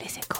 Les échos.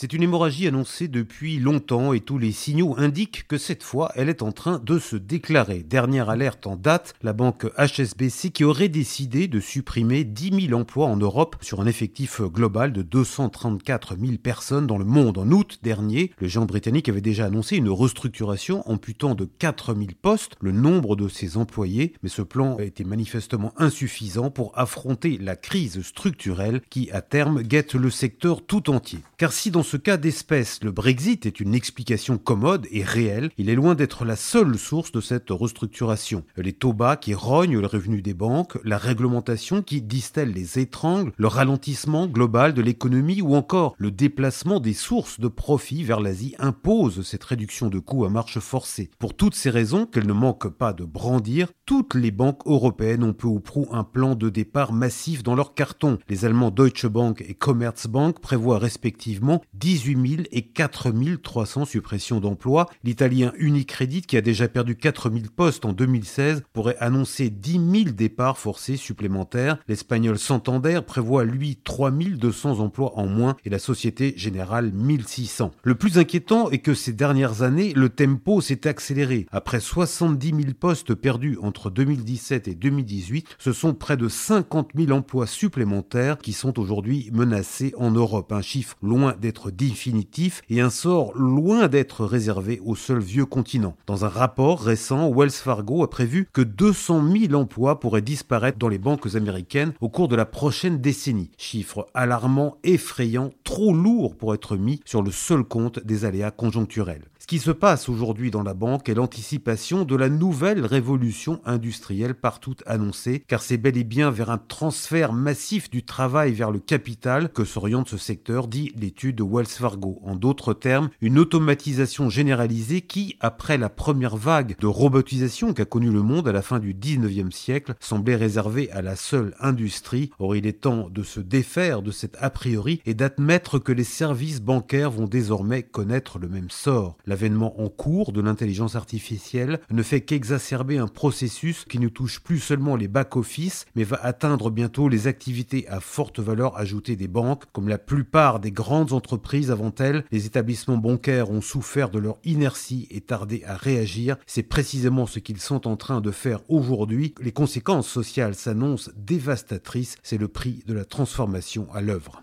C'est une hémorragie annoncée depuis longtemps et tous les signaux indiquent que cette fois, elle est en train de se déclarer. Dernière alerte en date, la banque HSBC qui aurait décidé de supprimer 10 000 emplois en Europe sur un effectif global de 234 000 personnes dans le monde. En août dernier, le géant britannique avait déjà annoncé une restructuration amputant de 4 000 postes le nombre de ses employés, mais ce plan a été manifestement insuffisant pour affronter la crise structurelle qui, à terme, guette le secteur tout entier. Car si dans ce cas d'espèce, le Brexit est une explication commode et réelle, il est loin d'être la seule source de cette restructuration. Les taux bas qui rognent le revenu des banques, la réglementation qui distelle les étrangles, le ralentissement global de l'économie ou encore le déplacement des sources de profit vers l'Asie imposent cette réduction de coûts à marche forcée. Pour toutes ces raisons qu'elles ne manquent pas de brandir, toutes les banques européennes ont peu ou prou un plan de départ massif dans leur carton. Les Allemands Deutsche Bank et Commerzbank prévoient respectivement 18 000 et 4 300 suppressions d'emplois. L'Italien Unicredit, qui a déjà perdu 4 000 postes en 2016, pourrait annoncer 10 000 départs forcés supplémentaires. L'Espagnol Santander prévoit, lui, 3 200 emplois en moins et la Société Générale 1600. Le plus inquiétant est que ces dernières années, le tempo s'est accéléré. Après 70 000 postes perdus entre 2017 et 2018, ce sont près de 50 000 emplois supplémentaires qui sont aujourd'hui menacés en Europe. Un chiffre loin d'être définitif et un sort loin d'être réservé au seul vieux continent. Dans un rapport récent, Wells Fargo a prévu que 200 000 emplois pourraient disparaître dans les banques américaines au cours de la prochaine décennie. Chiffre alarmant, effrayant, trop lourd pour être mis sur le seul compte des aléas conjoncturels. Ce qui se passe aujourd'hui dans la banque est l'anticipation de la nouvelle révolution industrielle partout annoncée, car c'est bel et bien vers un transfert massif du travail vers le capital que s'oriente ce secteur, dit l'étude de Wells Fargo. En d'autres termes, une automatisation généralisée qui, après la première vague de robotisation qu'a connue le monde à la fin du 19e siècle, semblait réservée à la seule industrie. Or, il est temps de se défaire de cet a priori et d'admettre que les services bancaires vont désormais connaître le même sort. L'avènement en cours de l'intelligence artificielle ne fait qu'exacerber un processus qui ne touche plus seulement les back-office, mais va atteindre bientôt les activités à forte valeur ajoutée des banques, comme la plupart des grandes entreprises avant elles, les établissements bancaires ont souffert de leur inertie et tardé à réagir. C'est précisément ce qu'ils sont en train de faire aujourd'hui. Les conséquences sociales s'annoncent dévastatrices. C'est le prix de la transformation à l'œuvre.